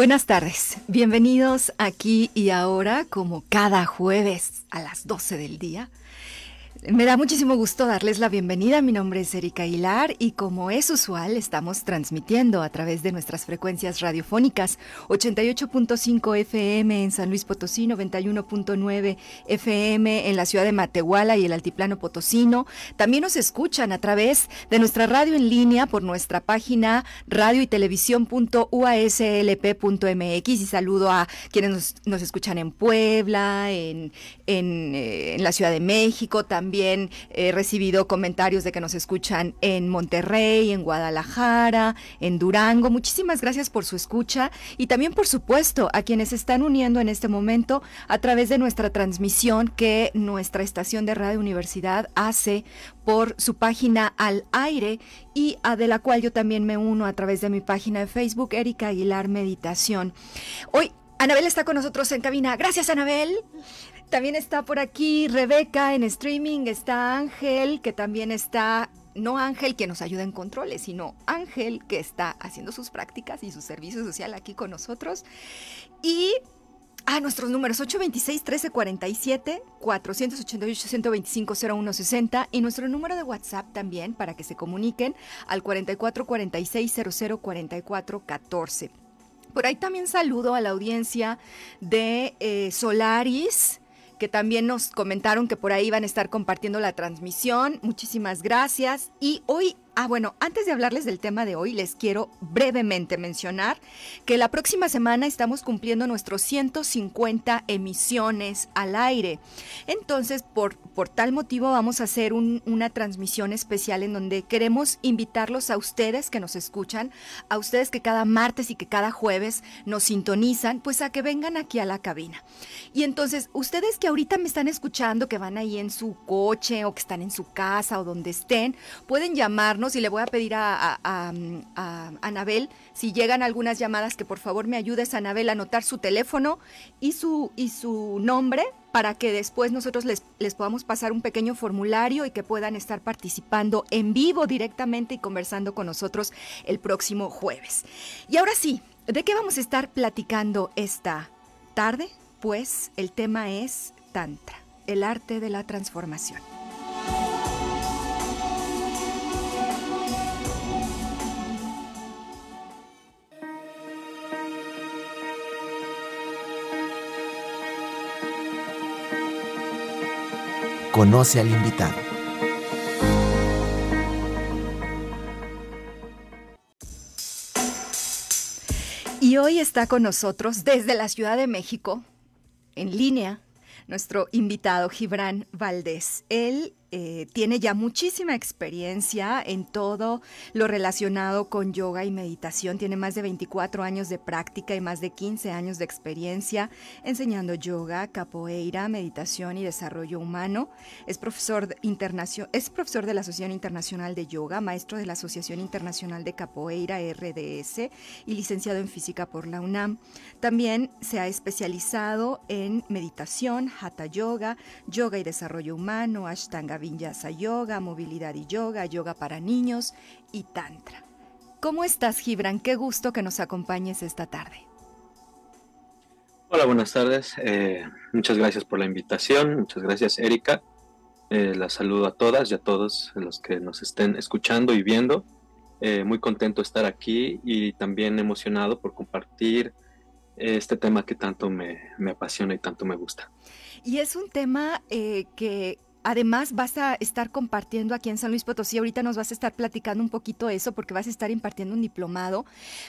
Buenas tardes, bienvenidos aquí y ahora como cada jueves a las 12 del día me da muchísimo gusto darles la bienvenida. Mi nombre es Erika Aguilar y como es usual, estamos transmitiendo a través de nuestras frecuencias radiofónicas 88.5 FM en San Luis Potosí, 91.9 FM en la ciudad de Matehuala y el Altiplano Potosino. También nos escuchan a través de nuestra radio en línea por nuestra página radio y televisión.uaslp.mx y saludo a quienes nos, escuchan en Puebla, en, en, eh, en la Ciudad de México, también también he recibido comentarios de que nos escuchan en Monterrey, en Guadalajara, en Durango. Muchísimas gracias por su escucha y también, por supuesto, a quienes se están uniendo en este momento a través de nuestra transmisión que nuestra estación de Radio Universidad hace por su página al aire y a de la cual yo también me uno a través de mi página de Facebook, Erika Aguilar Meditación. Hoy Anabel está con nosotros en cabina. Gracias, Anabel. También está por aquí Rebeca en streaming, está Ángel, que también está, no Ángel que nos ayuda en controles, sino Ángel que está haciendo sus prácticas y su servicio social aquí con nosotros. Y a ah, nuestros números 826-1347, 488-125-0160 y nuestro número de WhatsApp también para que se comuniquen al 4446-004414. Por ahí también saludo a la audiencia de eh, Solaris, que también nos comentaron que por ahí van a estar compartiendo la transmisión. Muchísimas gracias. Y hoy Ah, bueno, antes de hablarles del tema de hoy, les quiero brevemente mencionar que la próxima semana estamos cumpliendo nuestros 150 emisiones al aire. Entonces, por, por tal motivo, vamos a hacer una transmisión especial en donde queremos invitarlos a ustedes que nos escuchan, a ustedes que cada martes y que cada jueves nos sintonizan, pues a que vengan aquí a la cabina. Y entonces, ustedes que ahorita me están escuchando, que van ahí en su coche o que están en su casa o donde estén, pueden llamarnos y le voy a pedir a, Anabel, si llegan algunas llamadas, que por favor me ayudes, Anabel, a anotar su teléfono y su, y su nombre para que después nosotros les, les podamos pasar un pequeño formulario y que puedan estar participando en vivo directamente y conversando con nosotros el próximo jueves. Y ahora sí, ¿de qué vamos a estar platicando esta tarde? Pues el tema es Tantra, el arte de la transformación. Conoce al invitado. Y hoy está con nosotros desde la Ciudad de México, en línea, nuestro invitado Gibran Valdés. Él eh, tiene ya muchísima experiencia en todo lo relacionado con yoga y meditación. Tiene más de 24 años de práctica y más de 15 años de experiencia enseñando yoga, capoeira, meditación y desarrollo humano. Es profesor, es profesor de la Asociación Internacional de Yoga, maestro de la Asociación Internacional de Capoeira, RDS, y licenciado en física por la UNAM. También se ha especializado en meditación, hatha yoga, yoga y desarrollo humano, ashtanga Vinyasa Yoga, Movilidad y Yoga, Yoga para Niños y Tantra. ¿Cómo estás, Gibran? Qué gusto que nos acompañes esta tarde. Hola, buenas tardes. Eh, muchas gracias por la invitación. Muchas gracias, Erika. Eh, la saludo a todas y a todos los que nos estén escuchando y viendo. Eh, muy contento de estar aquí y también emocionado por compartir este tema que tanto me, me apasiona y tanto me gusta. Y es un tema que además vas a estar compartiendo aquí en San Luis Potosí, ahorita nos vas a estar platicando un poquito eso porque vas a estar impartiendo un diplomado,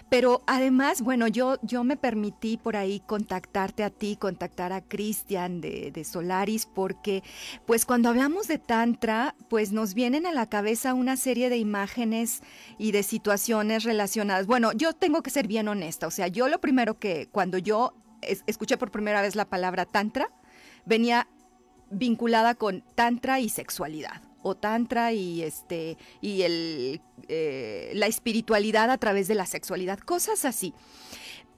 pero además, bueno, yo, yo me permití por ahí contactarte a ti, contactar a Cristian de, de, Solaris, porque pues cuando hablamos de Tantra, pues nos vienen a la cabeza una serie de imágenes y de situaciones relacionadas. Bueno, yo tengo que ser bien honesta, o sea, yo lo primero que cuando yo escuché por primera vez la palabra Tantra, venía vinculada con tantra y sexualidad o tantra y este y el eh, la espiritualidad a través de la sexualidad cosas así.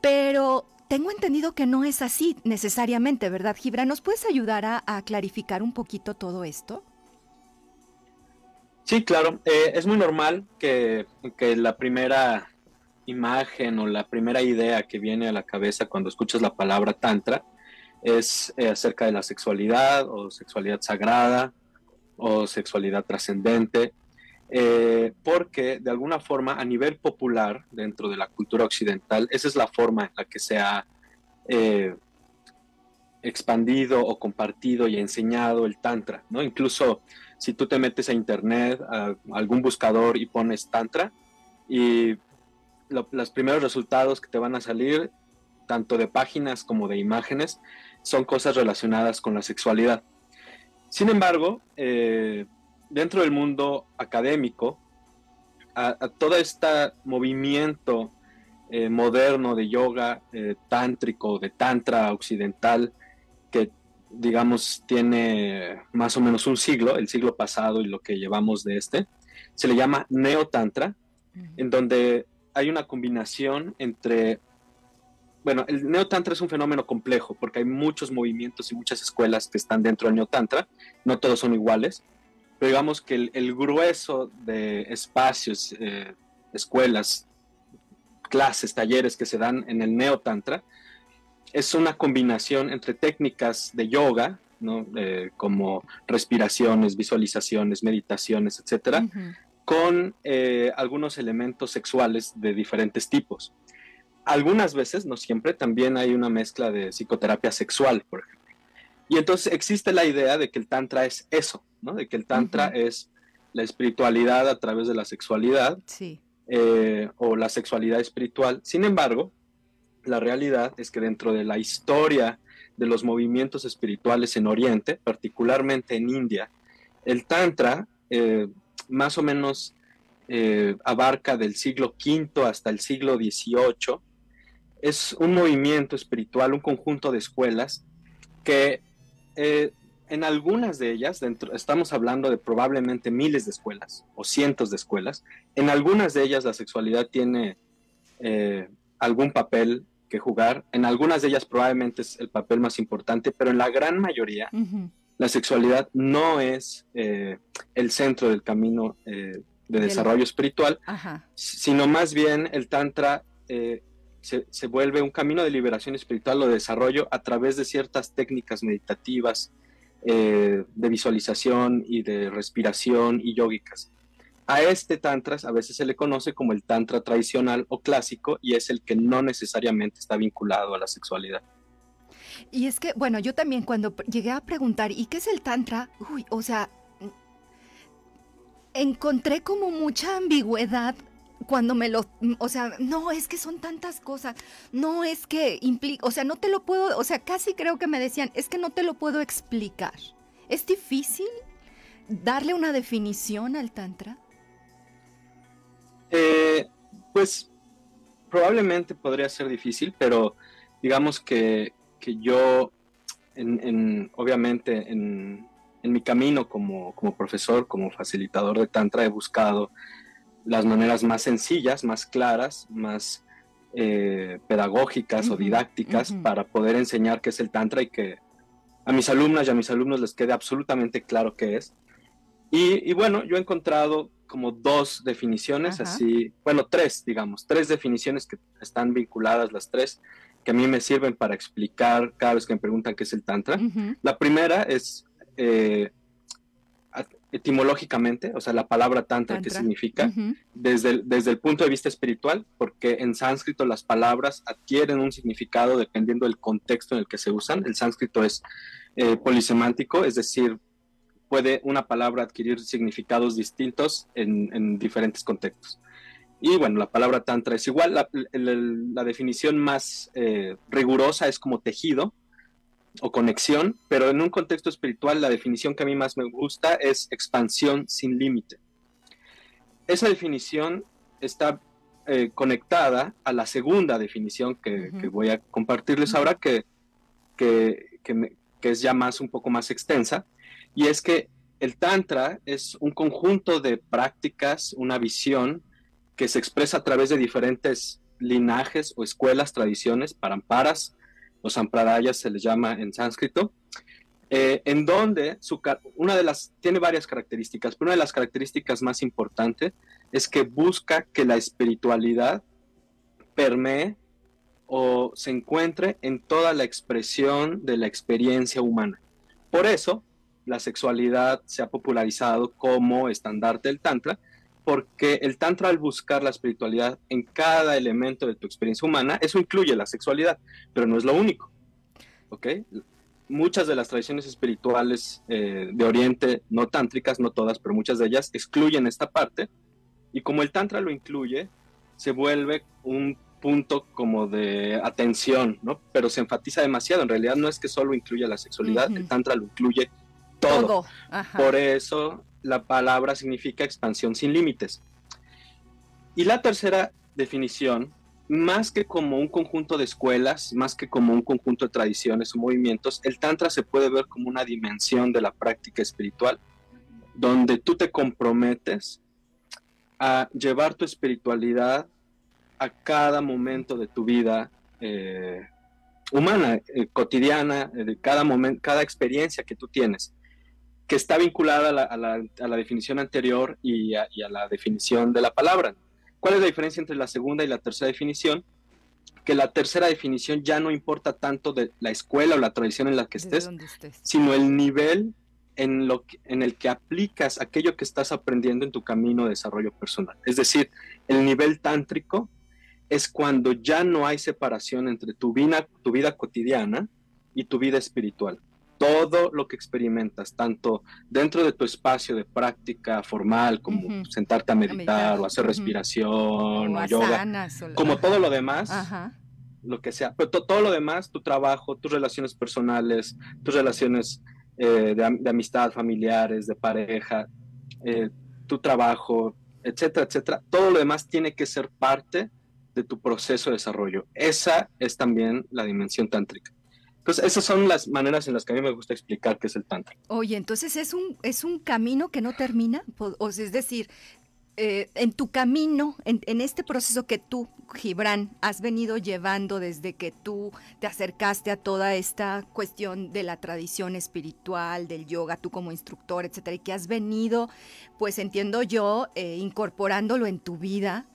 Pero tengo entendido que no es así necesariamente verdad Gibra nos puedes ayudar a, clarificar un poquito todo esto sí claro. Eh, es muy normal que, que la primera imagen o la primera idea que viene a la cabeza cuando escuchas la palabra tantra es eh, acerca de la sexualidad o sexualidad sagrada o sexualidad trascendente, eh, porque de alguna forma a nivel popular dentro de la cultura occidental, esa es la forma en la que se ha eh, expandido o compartido y enseñado el tantra, ¿no? Incluso si tú te metes a internet, a algún buscador y pones tantra, y los primeros resultados que te van a salir, tanto de páginas como de imágenes, son cosas relacionadas con la sexualidad. Sin embargo, eh, dentro del mundo académico, a, todo este movimiento eh, moderno de yoga eh, tántrico, de tantra occidental, que digamos tiene más o menos un siglo, el siglo pasado y lo que llevamos de este, se le llama neotantra, en donde hay una combinación entre bueno, el neotantra es un fenómeno complejo porque hay muchos movimientos y muchas escuelas que están dentro del neotantra, no todos son iguales, pero digamos que el, grueso de espacios, eh, escuelas, clases, talleres que se dan en el neotantra es una combinación entre técnicas de yoga, ¿no? Eh, como respiraciones, visualizaciones, meditaciones, etcétera, con eh, algunos elementos sexuales de diferentes tipos. Algunas veces, no siempre, también hay una mezcla de psicoterapia sexual, por ejemplo. Y entonces existe la idea de que el tantra es eso, ¿no? De que el tantra es la espiritualidad a través de la sexualidad sí. Eh, o la sexualidad espiritual. Sin embargo, la realidad es que dentro de la historia de los movimientos espirituales en Oriente, particularmente en India, el tantra eh, más o menos eh, abarca del siglo V hasta el siglo XVIII es un movimiento espiritual, un conjunto de escuelas que eh, en algunas de ellas, dentro, estamos hablando de probablemente miles de escuelas o cientos de escuelas, en algunas de ellas la sexualidad tiene eh, algún papel que jugar, en algunas de ellas probablemente es el papel más importante, pero en la gran mayoría la sexualidad no es eh, el centro del camino de desarrollo espiritual, sino más bien el tantra se, vuelve un camino de liberación espiritual o de desarrollo a través de ciertas técnicas meditativas, eh, de visualización y de respiración y yógicas. A este tantra a veces se le conoce como el tantra tradicional o clásico y es el que no necesariamente está vinculado a la sexualidad. Y es que, bueno, yo también cuando llegué a preguntar, ¿y qué es el tantra? Uy, o sea, encontré como mucha ambigüedad cuando me lo, o sea, no, es que son tantas cosas, no es que implica, o sea, no te lo puedo, o sea, casi creo que me decían, es que no te lo puedo explicar. ¿Es difícil darle una definición al tantra? Eh, pues probablemente podría ser difícil, pero digamos que, yo, en, obviamente, en, en, mi camino como, como profesor, como facilitador de tantra, he buscado las maneras más sencillas, más claras, más eh, pedagógicas o didácticas para poder enseñar qué es el Tantra y que a mis alumnas y a mis alumnos les quede absolutamente claro qué es. Y, bueno, yo he encontrado como dos definiciones, así, bueno, tres, digamos, tres definiciones que están vinculadas, las tres, que a mí me sirven para explicar cada vez que me preguntan qué es el Tantra. La primera es eh, etimológicamente, o sea, la palabra tantra, que significa, desde, el, desde el punto de vista espiritual, porque en sánscrito las palabras adquieren un significado dependiendo del contexto en el que se usan. El sánscrito es eh, polisemántico, es decir, puede una palabra adquirir significados distintos en, diferentes contextos. Y bueno, la palabra tantra es igual, la, definición más eh, rigurosa es como tejido o conexión, pero en un contexto espiritual la definición que a mí más me gusta es expansión sin límite. Esa definición está eh, conectada a la segunda definición que, voy a compartirles ahora, que, que, es ya más un poco más extensa, y es que el Tantra es un conjunto de prácticas, una visión que se expresa a través de diferentes linajes o escuelas, tradiciones, paramparas, o sampradayas se les llama en sánscrito, eh, en donde su, una de las, tiene varias características, pero una de las características más importantes es que busca que la espiritualidad permee o se encuentre en toda la expresión de la experiencia humana. Por eso, la sexualidad se ha popularizado como estandarte del Tantra, porque el Tantra al buscar la espiritualidad en cada elemento de tu experiencia humana, eso incluye la sexualidad, pero no es lo único. ¿Ok? Muchas de las tradiciones espirituales eh, de Oriente, no tántricas, no todas, pero muchas de ellas excluyen esta parte y como el Tantra lo incluye, se vuelve un punto como de atención, ¿no? Pero se enfatiza demasiado. En realidad no es que solo incluya la sexualidad, el Tantra lo incluye todo. Por eso la palabra significa expansión sin límites. Y la tercera definición, más que como un conjunto de escuelas, más que como un conjunto de tradiciones o movimientos, el Tantra se puede ver como una dimensión de la práctica espiritual, donde tú te comprometes a llevar tu espiritualidad a cada momento de tu vida eh, humana, eh, cotidiana, eh, cada momento, cada experiencia que tú tienes, que está vinculada a la, definición anterior y a, la definición de la palabra. ¿Cuál es la diferencia entre la segunda y la tercera definición? Que la tercera definición ya no importa tanto de la escuela o la tradición en la que estés, sino el nivel en, lo en el que aplicas aquello que estás aprendiendo en tu camino de desarrollo personal. Es decir, el nivel tántrico es cuando ya no hay separación entre tu vida, tu vida cotidiana y tu vida espiritual. Todo lo que experimentas, tanto dentro de tu espacio de práctica formal, como sentarte a meditar, o hacer respiración o, yoga, como todo lo demás, lo que sea, pero todo lo demás, tu trabajo, tus relaciones personales, tus relaciones eh, de, amistad, familiares, de pareja, eh, tu trabajo, etcétera, etcétera. Todo lo demás tiene que ser parte de tu proceso de desarrollo. Esa es también la dimensión tántrica. Entonces, esas son las maneras en las que a mí me gusta explicar qué es el tantra. Oye, entonces es un, es un camino que no termina, o es decir, eh, en tu camino, en, este proceso que tú, Gibran, has venido llevando desde que tú te acercaste a toda esta cuestión de la tradición espiritual, del yoga, tú como instructor, etcétera, y que has venido, pues entiendo yo, eh, incorporándolo en tu vida.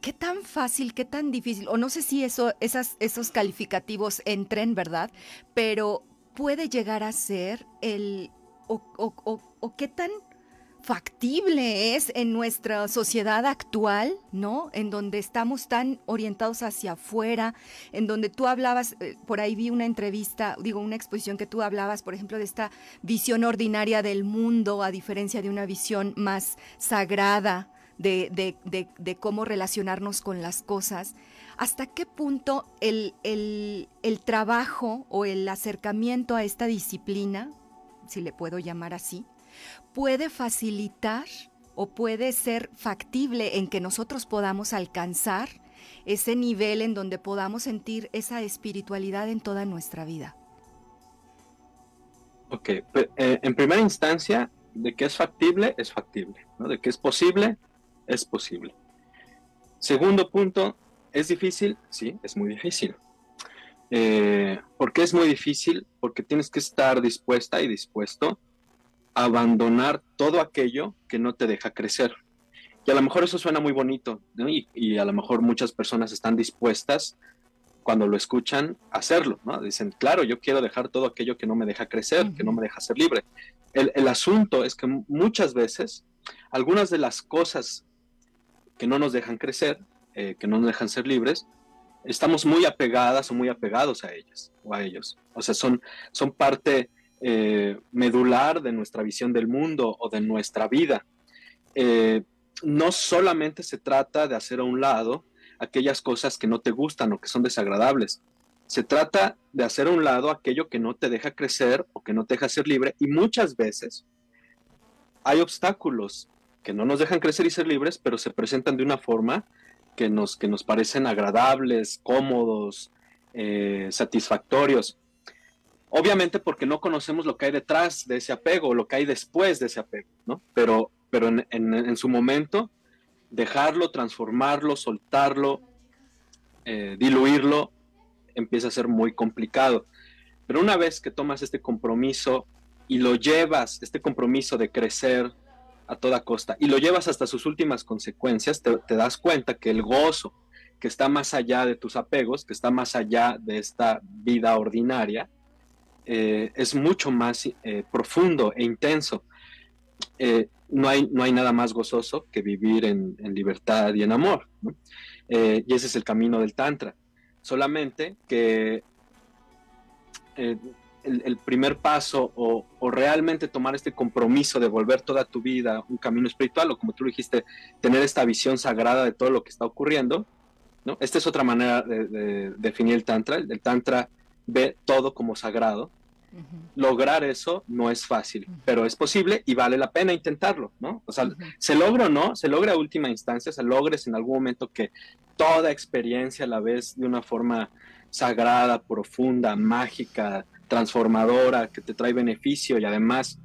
¿Qué tan fácil, qué tan difícil? O no sé si eso, esas, esos calificativos entren, ¿verdad? Pero puede llegar a ser el. o, o qué tan factible es en nuestra sociedad actual, ¿no? En donde estamos tan orientados hacia afuera, en donde tú hablabas, eh, por ahí vi una entrevista, digo, una exposición que tú hablabas, por ejemplo, de esta visión ordinaria del mundo, a diferencia de una visión más sagrada de, cómo relacionarnos con las cosas. ¿Hasta qué punto el, el trabajo o el acercamiento a esta disciplina, si le puedo llamar así, puede facilitar o puede ser factible en que nosotros podamos alcanzar ese nivel en donde podamos sentir esa espiritualidad en toda nuestra vida? Ok, eh, en primera instancia, de que es factible, es factible, ¿no? De que es posible, es posible. Segundo punto, ¿es difícil? Sí, es muy difícil. Eh, ¿Por qué es muy difícil? Porque tienes que estar dispuesta y dispuesto abandonar todo aquello que no te deja crecer. Y a lo mejor eso suena muy bonito, y, a lo mejor muchas personas están dispuestas cuando lo escuchan a hacerlo, ¿no? Dicen, claro, yo quiero dejar todo aquello que no me deja crecer, que no me deja ser libre. El, asunto es que muchas veces algunas de las cosas que no nos dejan crecer, eh, que no nos dejan ser libres, estamos muy apegadas o muy apegados a ellas o a ellos. O sea, son, son parte eh, medular de nuestra visión del mundo o de nuestra vida. Eh, no solamente se trata de hacer a un lado aquellas cosas que no te gustan o que son desagradables. Se trata de hacer a un lado aquello que no te deja crecer o que no te deja ser libre y muchas veces hay obstáculos que no nos dejan crecer y ser libres, pero se presentan de una forma que nos, que nos parecen agradables, cómodos, eh, satisfactorios. Obviamente porque no conocemos lo que hay detrás de ese apego, lo que hay después de ese apego, ¿no? Pero, pero en, su momento, dejarlo, transformarlo, soltarlo, eh, diluirlo, empieza a ser muy complicado. Pero una vez que tomas este compromiso y lo llevas, este compromiso de crecer a toda costa, y lo llevas hasta sus últimas consecuencias, te, das cuenta que el gozo que está más allá de tus apegos, que está más allá de esta vida ordinaria, eh, es mucho más eh, profundo e intenso. Eh, no, hay, no hay nada más gozoso que vivir en, libertad y en amor. y ese es el camino del Tantra. Solamente que el, primer paso o, realmente tomar este compromiso de volver toda tu vida un camino espiritual o como tú dijiste, tener esta visión sagrada de todo lo que está ocurriendo, ¿no? Esta es otra manera de, definir el Tantra. El, Tantra ve todo como sagrado. Lograr eso no es fácil, pero es posible y vale la pena intentarlo, ¿no? O sea, se logra o no, se logra a última instancia, se logres en algún momento que toda experiencia a la vez de una forma sagrada, profunda, mágica, transformadora, que te trae beneficio y además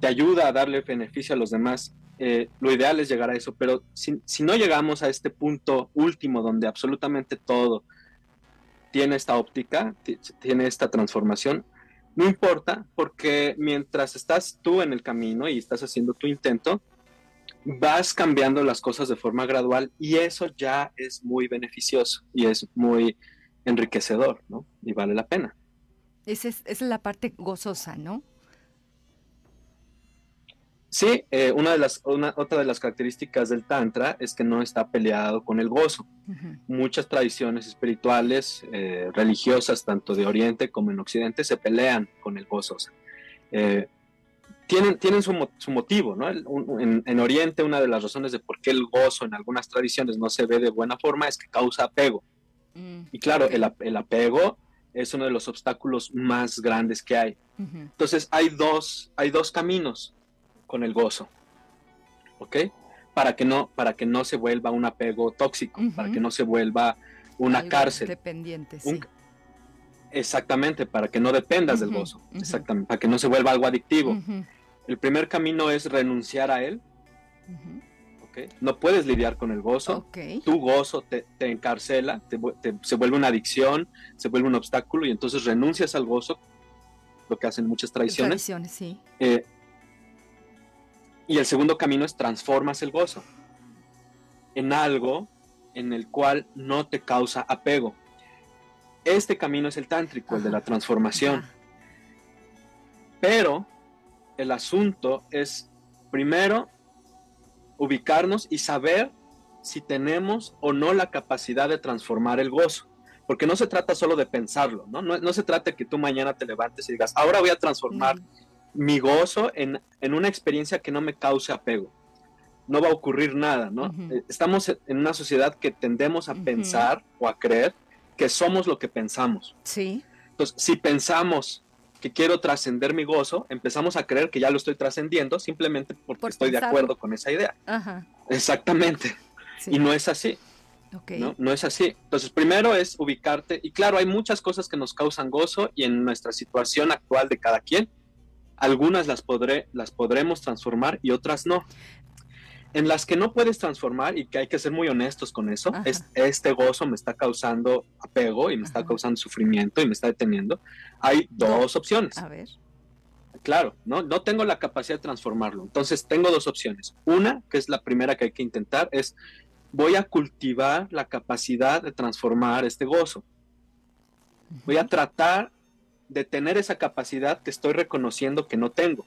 te ayuda a darle beneficio a los demás. Eh, lo ideal es llegar a eso, pero si, no llegamos a este punto último donde absolutamente todo tiene esta óptica, tiene esta transformación, no importa, porque mientras estás tú en el camino y estás haciendo tu intento, vas cambiando las cosas de forma gradual y eso ya es muy beneficioso y es muy enriquecedor, ¿no? Y vale la pena. Esa es, la parte gozosa, ¿no? Sí, eh, una de las, otra de las características del Tantra es que no está peleado con el gozo. Muchas tradiciones espirituales, eh, religiosas, tanto de Oriente como en Occidente, se pelean con el gozo. Eh, tienen, tienen su, motivo, ¿no? En, Oriente, una de las razones de por qué el gozo en algunas tradiciones no se ve de buena forma es que causa apego. Mm, y claro, el, el apego es uno de los obstáculos más grandes que hay. Entonces hay dos, hay dos caminos con el gozo, ¿ok? Para que no, para que no se vuelva un apego tóxico, para que no se vuelva una cárcel. Dependiente, sí. exactamente, para que no dependas del gozo, exactamente, para que no se vuelva algo adictivo. El primer camino es renunciar a él. No puedes lidiar con el gozo. Tu gozo te, encarcela, se vuelve una adicción, se vuelve un obstáculo y entonces renuncias al gozo, lo que hacen muchas tradiciones. Tradiciones, sí. Eh, y el segundo camino es transformas el gozo en algo en el cual no te causa apego. Este camino es el tántrico, el de la transformación. Pero el asunto es, primero, ubicarnos y saber si tenemos o no la capacidad de transformar el gozo. Porque no se trata solo de pensarlo, ¿no? No, se trata que tú mañana te levantes y digas, ahora voy a transformar mi gozo en, una experiencia que no me cause apego. No va a ocurrir nada, ¿no? Eh, estamos en una sociedad que tendemos a pensar o a creer que somos lo que pensamos. Sí. Entonces, si pensamos que quiero trascender mi gozo, empezamos a creer que ya lo estoy trascendiendo simplemente porque estoy de acuerdo con esa idea. Exactamente. Y no es así. ¿no? no es así. Entonces, primero es ubicarte, y claro, hay muchas cosas que nos causan gozo y en nuestra situación actual de cada quien, algunas las, podré, las podremos transformar y otras no en las que no puedes transformar y que hay que ser muy honestos con eso, es, este gozo me está causando apego y me está causando sufrimiento y me está deteniendo, hay dos opciones. A ver. Claro, ¿no? no tengo la capacidad de transformarlo. Entonces tengo dos opciones. Una, que es la primera que hay que intentar, es voy a cultivar la capacidad de transformar este gozo. Voy a tratar de tener esa capacidad que estoy reconociendo que no tengo.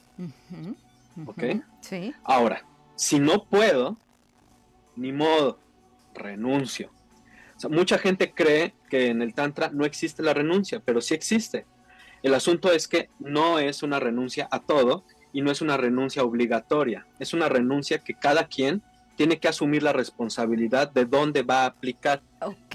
¿Ok? Sí. Ahora, si no puedo, ni modo, renuncio. mucha gente cree que en el Tantra no existe la renuncia, pero sí existe. El asunto es que no es una renuncia a todo y no es una renuncia obligatoria, es una renuncia que cada quien tiene que asumir la responsabilidad de dónde va a aplicar.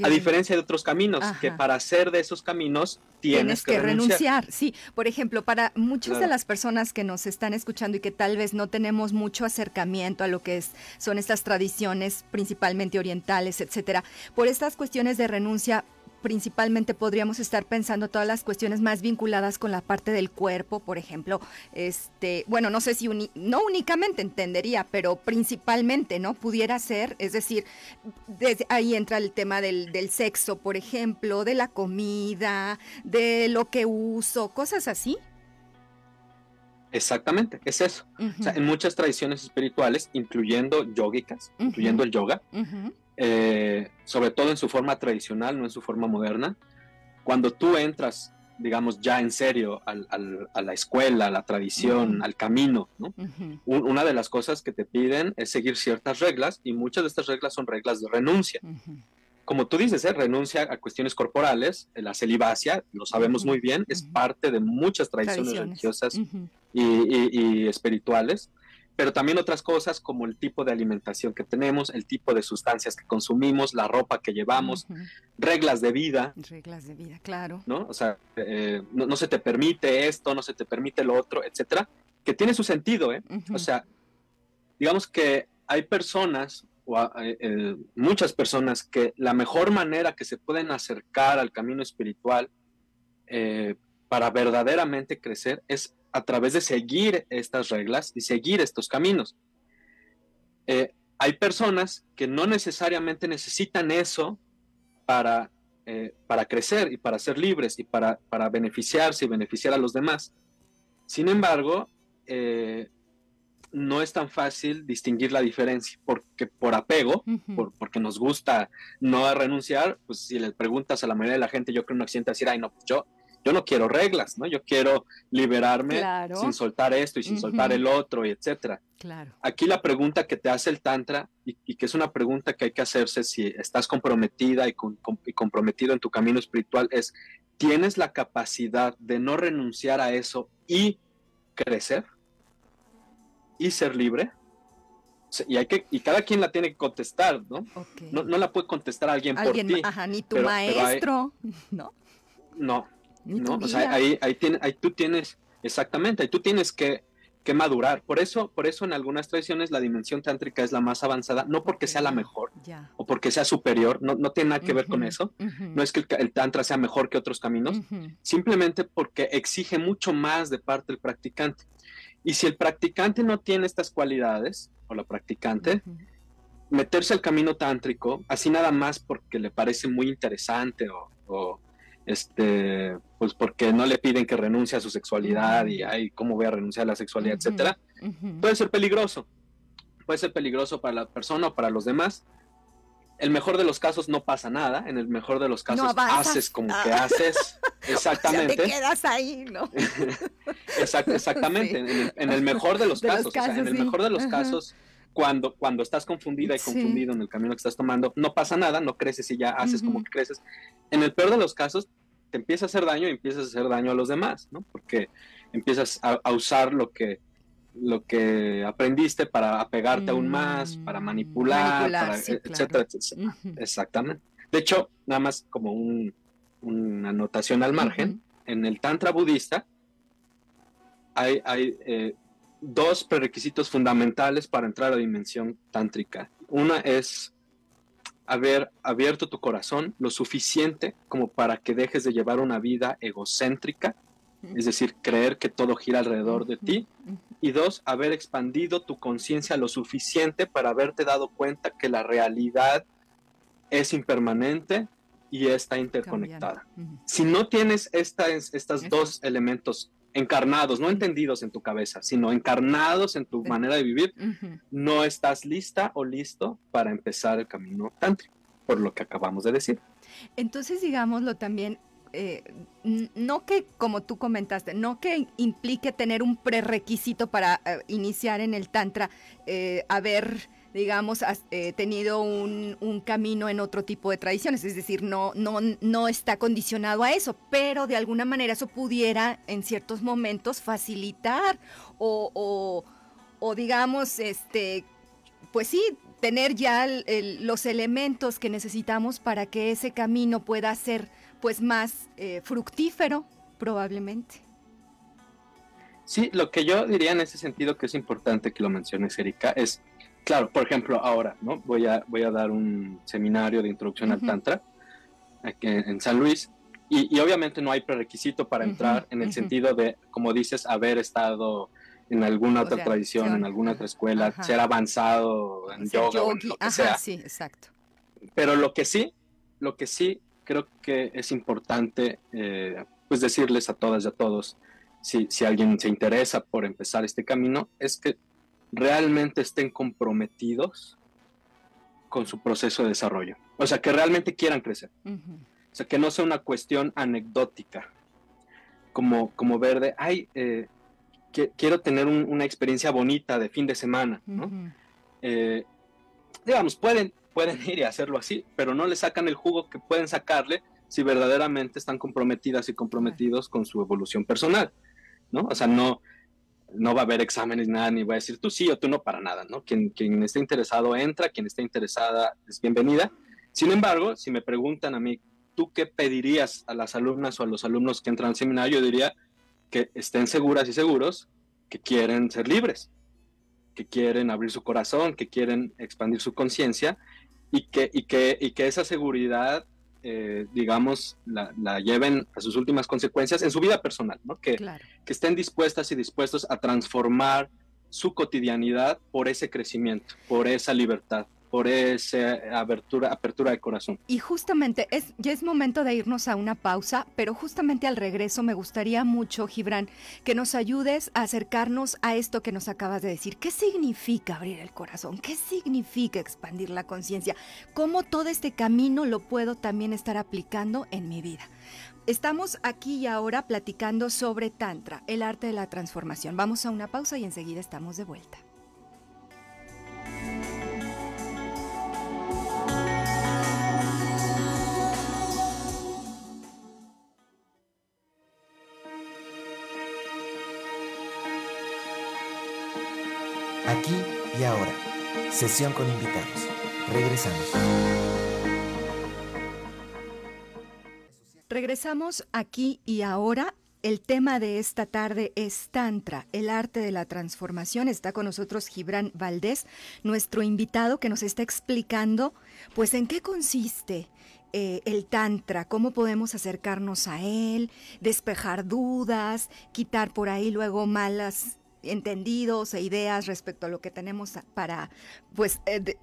A diferencia de otros caminos, que para hacer de esos caminos tienes, que, renunciar. Sí, por ejemplo, para muchas de las personas que nos están escuchando y que tal vez no tenemos mucho acercamiento a lo que es, son estas tradiciones, principalmente orientales, etcétera, por estas cuestiones de renuncia principalmente podríamos estar pensando todas las cuestiones más vinculadas con la parte del cuerpo, por ejemplo, este, bueno, no sé si no únicamente entendería, pero principalmente, ¿no? Pudiera ser, es decir, desde ahí entra el tema del, del sexo, por ejemplo, de la comida, de lo que uso, cosas así. Exactamente, es eso. o sea, en muchas tradiciones espirituales, incluyendo yógicas, incluyendo el yoga, eh, sobre todo en su forma tradicional, no en su forma moderna, cuando tú entras, digamos, ya en serio a la escuela, a la tradición, al camino, una de las cosas que te piden es seguir ciertas reglas y muchas de estas reglas son reglas de renuncia. Como tú dices, ¿eh? renuncia a cuestiones corporales, la celibacia, lo sabemos muy bien, es parte de muchas tradiciones, religiosas y espirituales pero también otras cosas como el tipo de alimentación que tenemos, el tipo de sustancias que consumimos, la ropa que llevamos, reglas de vida. Reglas de vida, claro. ¿No? O sea, eh, no, se te permite esto, no se te permite lo otro, etcétera, que tiene su sentido, ¿eh? O sea, digamos que hay personas, o eh, eh, muchas personas, que la mejor manera que se pueden acercar al camino espiritual para verdaderamente crecer es a través de seguir estas reglas y seguir estos caminos. Eh, hay personas que no necesariamente necesitan eso para, eh, para crecer y para ser libres y para, para, beneficiarse y beneficiar a los demás. Sin embargo, eh, no es tan fácil distinguir la diferencia, porque por apego, porque nos gusta no renunciar, pues si le preguntas a la mayoría de la gente, yo creo que no siente decir, ay, no, pues yo, yo no quiero reglas, ¿no? Yo quiero liberarme sin soltar esto y sin soltar el otro y etcétera. Claro. Aquí la pregunta que te hace el tantra y, que es una pregunta que hay que hacerse si estás comprometida y, comprometido en tu camino espiritual es ¿tienes la capacidad de no renunciar a eso y crecer y ser libre? y hay que y cada quien la tiene que contestar, ¿no? No, la puede contestar alguien, por ti. Ajá, ni tu maestro, ¿no? No, ¿no? O sea, ahí, ahí, ahí tú tienes, exactamente, ahí tú tienes que, que, madurar. Por eso, por eso en algunas tradiciones la dimensión tántrica es la más avanzada, no porque sea la mejor o porque sea superior, no, no tiene nada que ver con eso. No es que el, tantra sea mejor que otros caminos, simplemente porque exige mucho más de parte del practicante. Y si el practicante no tiene estas cualidades, o la practicante, meterse al camino tántrico, así nada más porque le parece muy interesante o este, pues porque no le piden que renuncie a su sexualidad y ay, cómo voy a renunciar a la sexualidad, etcétera, puede ser peligroso. Puede ser peligroso para la persona o para los demás. El mejor de los casos no pasa nada, en el mejor de los casos haces como que ah. haces. Exactamente. te quedas ahí, ¿no? exactamente, en, el, mejor de los casos, en el mejor de los casos cuando, cuando estás confundida y confundido en el camino que estás tomando, no pasa nada, no creces y ya haces como que creces. En el peor de los casos, te empieza a hacer daño y empiezas a hacer daño a los demás, ¿no? Porque empiezas a, usar lo que, lo que aprendiste para apegarte aún más, para manipular, etcétera, etcétera. Exactamente. De hecho, nada más como una anotación al margen, en el Tantra budista hay, hay eh, dos prerequisitos fundamentales para entrar a la dimensión tántrica. Una es haber abierto tu corazón lo suficiente como para que dejes de llevar una vida egocéntrica, es decir, creer que todo gira alrededor de ti. Y dos, haber expandido tu conciencia lo suficiente para haberte dado cuenta que la realidad es impermanente y está interconectada. Si no tienes estos dos elementos encarnados, no entendidos en tu cabeza, sino encarnados en tu manera de vivir, no estás lista o listo para empezar el camino tántrico, por lo que acabamos de decir. Entonces, digámoslo también, eh, no que, como tú comentaste, no que implique tener un prerequisito para eh, iniciar en el Tantra, eh, haber digamos, ha eh, tenido un, un, camino en otro tipo de tradiciones, es decir, no, no, no está condicionado a eso, pero de alguna manera eso pudiera en ciertos momentos facilitar o, o, o digamos, este, pues sí, tener ya los elementos que necesitamos para que ese camino pueda ser pues más eh, fructífero, probablemente. Sí, lo que yo diría en ese sentido que es importante que lo menciones, Erika, es, claro, por ejemplo, ahora, ¿no? Voy a, voy a dar un seminario de introducción al Tantra aquí en San Luis y, obviamente no hay prerequisito para entrar en el sentido de, como dices, haber estado en alguna otra tradición, en alguna otra escuela, ser avanzado en yoga, o lo que sea. Sí, exacto. Pero lo que sí, lo que sí creo que es importante, eh, pues decirles a todas y a todos, si, si alguien se interesa por empezar este camino, es que realmente estén comprometidos con su proceso de desarrollo. O sea, que realmente quieran crecer. O sea, que no sea una cuestión anecdótica, como, como ver de, ay, eh, quiero tener una experiencia bonita de fin de semana, ¿no? Eh, digamos, pueden, pueden ir y hacerlo así, pero no le sacan el jugo que pueden sacarle si verdaderamente están comprometidas y comprometidos con su evolución personal, ¿no? O sea, no, no va a haber exámenes, nada, ni va a decir tú sí o tú no para nada, ¿no? Quien, quien esté interesado entra, quien esté interesada es bienvenida. Sin embargo, si me preguntan a mí, ¿tú qué pedirías a las alumnas o a los alumnos que entran al seminario? Yo diría, que estén seguras y seguros que quieren ser libres, que quieren abrir su corazón, que quieren expandir su conciencia y que, y, que, y que esa seguridad, eh, digamos, la, lleven a sus últimas consecuencias en su vida personal, ¿no? que, que estén dispuestas y dispuestos a transformar su cotidianidad por ese crecimiento, por esa libertad por esa apertura, apertura de corazón. Y justamente es, ya es momento de irnos a una pausa, pero justamente al regreso me gustaría mucho, Gibran, que nos ayudes a acercarnos a esto que nos acabas de decir. ¿Qué significa abrir el corazón? ¿Qué significa expandir la conciencia? ¿Cómo todo este camino lo puedo también estar aplicando en mi vida? Estamos aquí y ahora platicando sobre Tantra, el arte de la transformación. Vamos a una pausa y enseguida estamos de vuelta. Sesión con invitados. Regresamos. Regresamos aquí y ahora. El tema de esta tarde es Tantra, el arte de la transformación. Está con nosotros Gibran Valdés, nuestro invitado que nos está explicando, pues, en qué consiste eh, el Tantra, cómo podemos acercarnos a él, despejar dudas, quitar por ahí luego malas entendidos e ideas respecto a lo que tenemos para, pues, eh,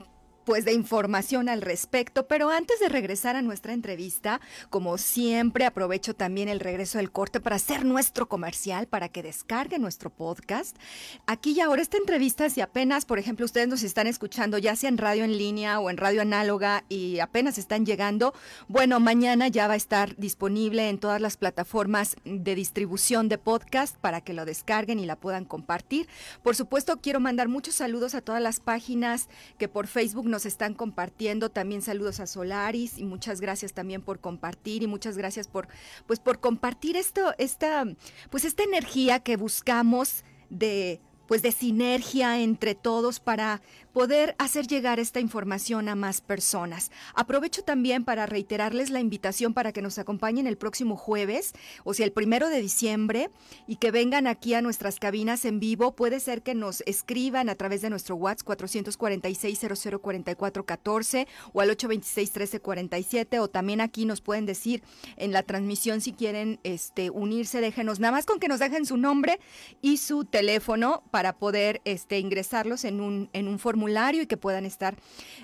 pues de información al respecto, pero antes de regresar a nuestra entrevista, como siempre aprovecho también el regreso del corte para hacer nuestro comercial, para que descargue nuestro podcast. Aquí y ahora esta entrevista, si apenas, por ejemplo, ustedes nos están escuchando, ya sea en radio en línea o en radio análoga y apenas están llegando, bueno, mañana ya va a estar disponible en todas las plataformas de distribución de podcast para que lo descarguen y la puedan compartir. Por supuesto, quiero mandar muchos saludos a todas las páginas que por Facebook nos están compartiendo. También saludos a Solaris y muchas gracias también por compartir y muchas gracias por, pues, por compartir esto, esta, pues, esta energía que buscamos de pues de sinergia entre todos para poder hacer llegar esta información a más personas. Aprovecho también para reiterarles la invitación para que nos acompañen el próximo jueves, o sea, el primero de diciembre, y que vengan aquí a nuestras cabinas en vivo. Puede ser que nos escriban a través de nuestro WhatsApp 446-004414 o al 826-1347, o también aquí nos pueden decir en la transmisión si quieren este, unirse, déjenos nada más con que nos dejen su nombre y su teléfono para poder este, ingresarlos en un, en un formulario y que puedan estar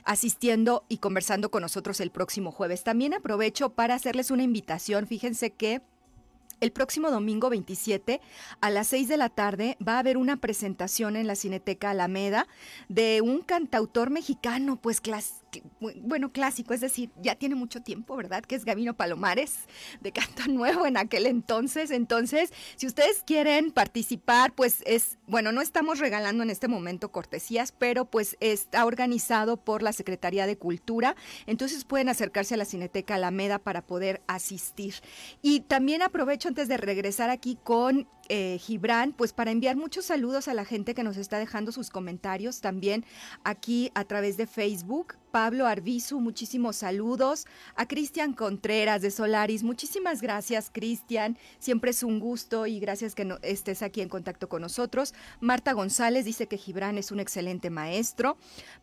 asistiendo y conversando con nosotros el próximo jueves. También aprovecho para hacerles una invitación. Fíjense que El próximo domingo 27 a las 6 de la tarde va a haber una presentación en la Cineteca Alameda de un cantautor mexicano, pues bueno, clásico, es decir, ya tiene mucho tiempo, ¿verdad? Que es Gavino Palomares, de canto nuevo en aquel entonces. Entonces, si ustedes quieren participar, pues es, bueno, no estamos regalando en este momento cortesías, pero pues está organizado por la Secretaría de Cultura. Entonces pueden acercarse a la Cineteca Alameda para poder asistir. Y también aprovecho antes de regresar aquí con eh, Gibran, pues para enviar muchos saludos a la gente que nos está dejando sus comentarios también aquí a través de Facebook. Pablo Arbizu, muchísimos saludos. A Cristian Contreras de Solaris, muchísimas gracias, Cristian. Siempre es un gusto y gracias que estés aquí en contacto con nosotros. Marta González dice que Gibran es un excelente maestro.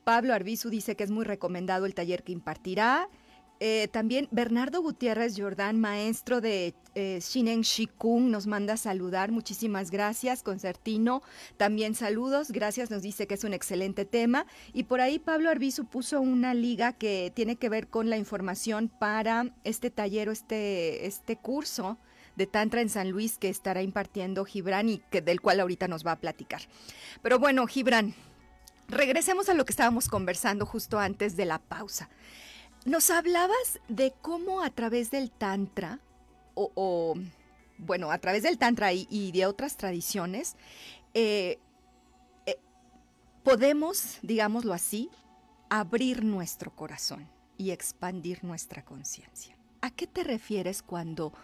Pablo Arbizu dice que es muy recomendado el taller que impartirá. Eh, también Bernardo Gutiérrez Jordán, maestro de eh, Shinen Shikun, nos manda saludar. Muchísimas gracias. Concertino, también saludos. Gracias, nos dice que es un excelente tema. Y por ahí Pablo Arbizu puso una liga que tiene que ver con la información para este taller o este, este curso de Tantra en San Luis que estará impartiendo Gibran y que, del cual ahorita nos va a platicar. Pero bueno, Gibran, regresemos a lo que estábamos conversando justo antes de la pausa. Nos hablabas de cómo a través del Tantra, o, bueno, a través del Tantra y, de otras tradiciones, eh, eh, podemos, digámoslo así, abrir nuestro corazón y expandir nuestra conciencia. ¿A qué te refieres cuando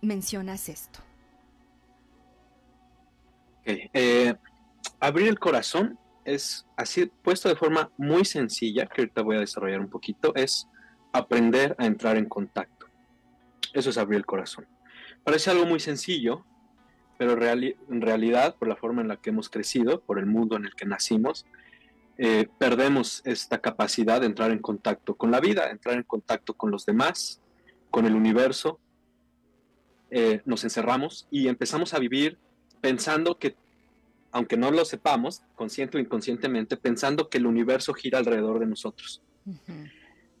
mencionas esto? Eh, abrir el corazón es así puesto de forma muy sencilla, que ahorita voy a desarrollar un poquito, es aprender a entrar en contacto. Eso es abrir el corazón. Parece algo muy sencillo, pero en realidad, por la forma en la que hemos crecido, por el mundo en el que nacimos, eh, perdemos esta capacidad de entrar en contacto con la vida, entrar en contacto con los demás, con el universo. Eh, nos encerramos y empezamos a vivir pensando que, aunque no lo sepamos, consciente o inconscientemente, pensando que el universo gira alrededor de nosotros.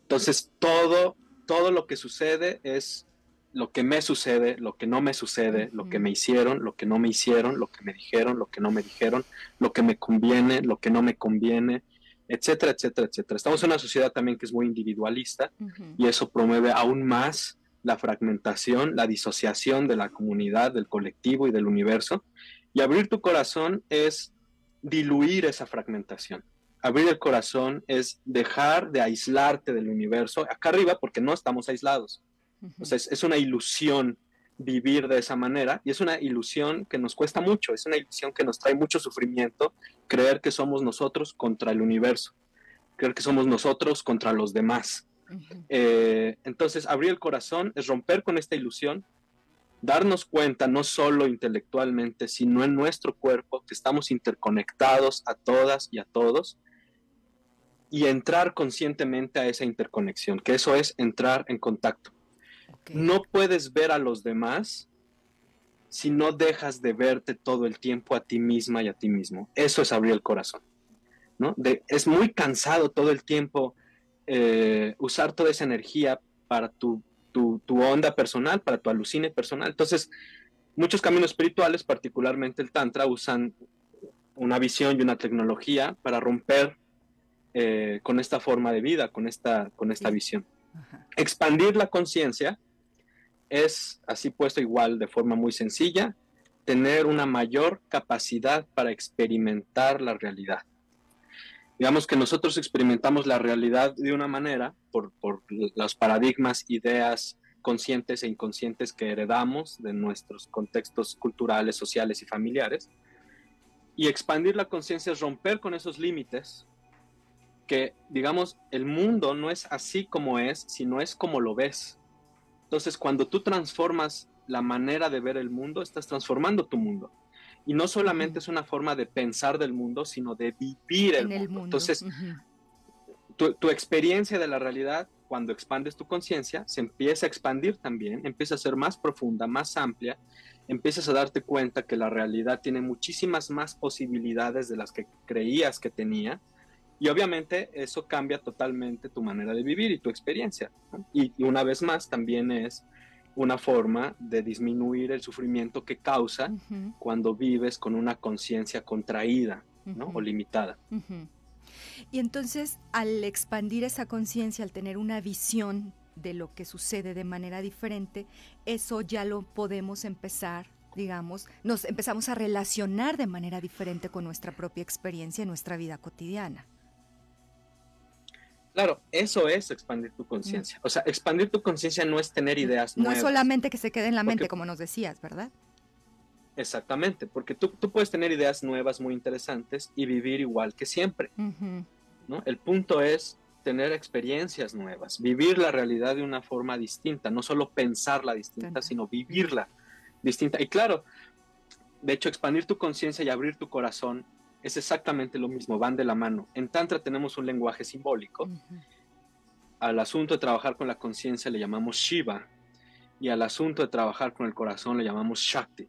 Entonces, todo, todo lo que sucede es lo que me sucede, lo que no me sucede, lo que me hicieron, lo que no me hicieron, lo que me dijeron, lo que no me dijeron, lo que me conviene, lo que no me conviene, etcétera, etcétera, etcétera. Estamos en una sociedad también que es muy individualista y eso promueve aún más la fragmentación, la disociación de la comunidad, del colectivo y del universo. Y abrir tu corazón es diluir esa fragmentación abrir el corazón es dejar de aislarte del universo acá arriba porque no estamos aislados. O sea, es, una ilusión vivir de esa manera y es una ilusión que nos cuesta mucho, es una ilusión que nos trae mucho sufrimiento creer que somos nosotros contra el universo, creer que somos nosotros contra los demás. Eh, entonces, abrir el corazón es romper con esta ilusión, darnos cuenta no solo intelectualmente, sino en nuestro cuerpo, que estamos interconectados a todas y a todos, y entrar conscientemente a esa interconexión, que eso es entrar en contacto. No puedes ver a los demás si no dejas de verte todo el tiempo a ti misma y a ti mismo. Eso es abrir el corazón. ¿no? es muy cansado todo el tiempo eh, usar toda esa energía para tu, tu, tu, onda personal, para tu alucine personal. Entonces, muchos caminos espirituales, particularmente el Tantra, usan una visión y una tecnología para romper eh, con esta forma de vida, con esta, con esta visión. Expandir la conciencia es, así puesto igual de forma muy sencilla, tener una mayor capacidad para experimentar la realidad. Digamos que nosotros experimentamos la realidad de una manera por, por los paradigmas, ideas conscientes e inconscientes que heredamos de nuestros contextos culturales, sociales y familiares. Y expandir la conciencia es romper con esos límites que, digamos, el mundo no es así como es, sino es como lo ves. Entonces, cuando tú transformas la manera de ver el mundo, estás transformando tu mundo. Y no solamente es una forma de pensar del mundo, sino de vivir el, mundo. Entonces, tu, tu, experiencia de la realidad, cuando expandes tu conciencia, se empieza a expandir también, empieza a ser más profunda, más amplia, empiezas a darte cuenta que la realidad tiene muchísimas más posibilidades de las que creías que tenía y obviamente eso cambia totalmente tu manera de vivir y tu experiencia. Y, una vez más también es una forma de disminuir el sufrimiento que causa cuando vives con una conciencia contraída ¿no? o limitada. Y entonces, al expandir esa conciencia, al tener una visión de lo que sucede de manera diferente, eso ya lo podemos empezar, digamos, nos empezamos a relacionar de manera diferente con nuestra propia experiencia en nuestra vida cotidiana. Claro, eso es expandir tu conciencia. O sea, expandir tu conciencia no es tener ideas nuevas. No es solamente que se quede en la mente, como nos decías, ¿verdad? Exactamente, porque tú, puedes tener ideas nuevas muy interesantes y vivir igual que siempre. ¿no? El punto es tener experiencias nuevas, vivir la realidad de una forma distinta, no solo pensarla distinta, sino vivirla distinta. Y claro, de hecho, expandir tu conciencia y abrir tu corazón es exactamente lo mismo, van de la mano. En Tantra tenemos un lenguaje simbólico. Al asunto de trabajar con la conciencia le llamamos Shiva y al asunto de trabajar con el corazón le llamamos Shakti.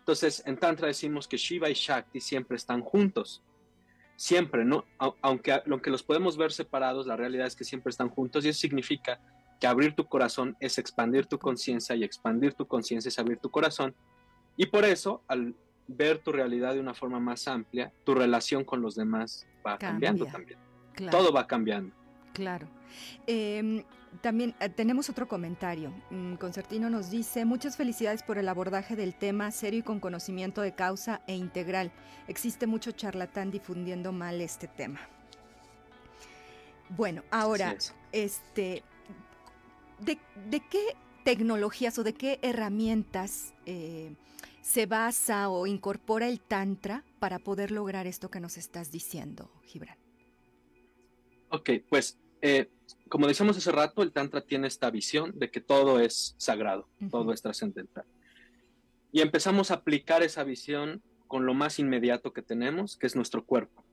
Entonces, en Tantra decimos que Shiva y Shakti siempre están juntos siempre, ¿no? Aunque, aunque los podemos ver separados, la realidad es que siempre están juntos y eso significa que abrir tu corazón es expandir tu conciencia y expandir tu conciencia es abrir tu corazón. Y por eso, al ver tu realidad de una forma más amplia, tu relación con los demás va cambiando también. Todo va cambiando. Claro. Em, también eh, tenemos otro comentario. Mm, Concertino nos dice, muchas felicidades por el abordaje del tema serio y con conocimiento de causa e integral. Existe mucho charlatán difundiendo mal este tema. Bueno, ahora, este, de, qué tecnologías o de qué herramientas eh, se basa o incorpora el Tantra para poder lograr esto que nos estás diciendo, Gibran? Ok, pues eh, como decíamos hace rato, el Tantra tiene esta visión de que todo es sagrado, todo es trascendental. Y empezamos a aplicar esa visión con lo más inmediato que tenemos, que es nuestro cuerpo.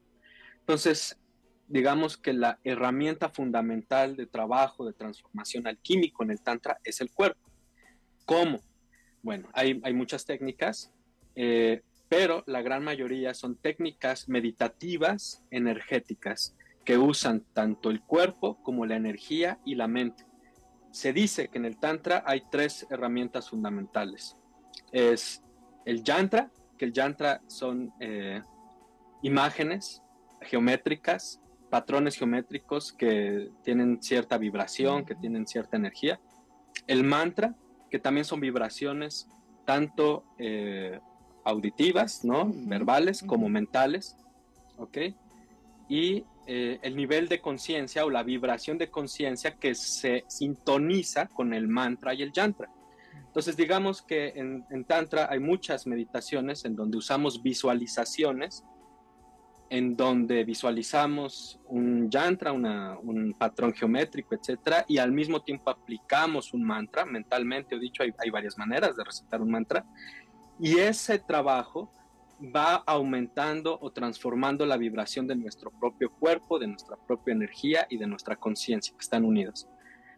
Entonces, digamos que la herramienta fundamental de trabajo, de transformación alquímico en el Tantra es el cuerpo. ¿Cómo? Bueno, hay, muchas técnicas, eh, pero la gran mayoría son técnicas meditativas energéticas que usan tanto el cuerpo como la energía y la mente. Se dice que en el Tantra hay tres herramientas fundamentales. Es el Yantra, que el Yantra son eh, imágenes geométricas, patrones geométricos que tienen cierta vibración, que tienen cierta energía. El mantra, que también son vibraciones tanto eh, auditivas, ¿no? Verbales como mentales, ¿ok? Y eh, el nivel de conciencia o la vibración de conciencia que se sintoniza con el mantra y el yantra. Entonces digamos que en, Tantra hay muchas meditaciones en donde usamos visualizaciones, en donde visualizamos un yantra, un patrón geométrico, etcétera, y al mismo tiempo aplicamos un mantra mentalmente, o dicho, hay, hay varias maneras de recitar un mantra, y ese trabajo va aumentando o transformando la vibración de nuestro propio cuerpo, de nuestra propia energía y de nuestra conciencia, que están unidos.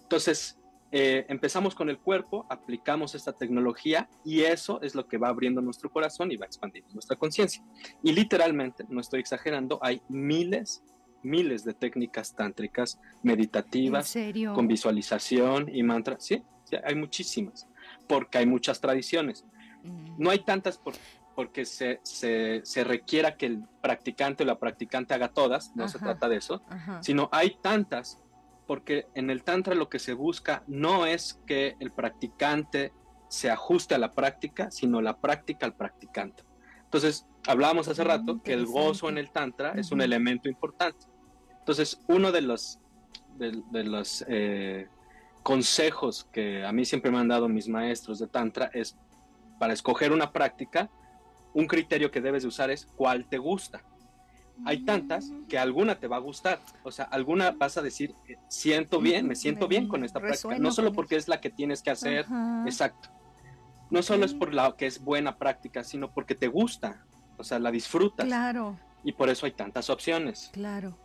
Entonces, eh, empezamos con el cuerpo, aplicamos esta tecnología y eso es lo que va abriendo nuestro corazón y va expandiendo nuestra conciencia. Y literalmente, no estoy exagerando, hay miles, miles de técnicas tántricas meditativas, con visualización y mantra. Sí, hay muchísimas, porque hay muchas tradiciones. Mm. No hay tantas por, porque se, se, requiera que el practicante o la practicante haga todas, no se trata de eso, sino hay tantas, porque en el Tantra lo que se busca no es que el practicante se ajuste a la práctica, sino la práctica al practicante. Entonces, hablábamos hace rato que el gozo en el Tantra es un elemento importante. Entonces, uno de los, de, los eh, consejos que a mí siempre me han dado mis maestros de Tantra es para escoger una práctica, un criterio que debes de usar es cuál te gusta. Hay tantas que alguna te va a gustar, o sea, alguna vas a decir, eh, siento bien, me siento bien con esta práctica, no solo porque es la que tienes que hacer, exacto. No solo es por la que es buena práctica, sino porque te gusta, o sea, la disfrutas. Claro. Y por eso hay tantas opciones. Claro.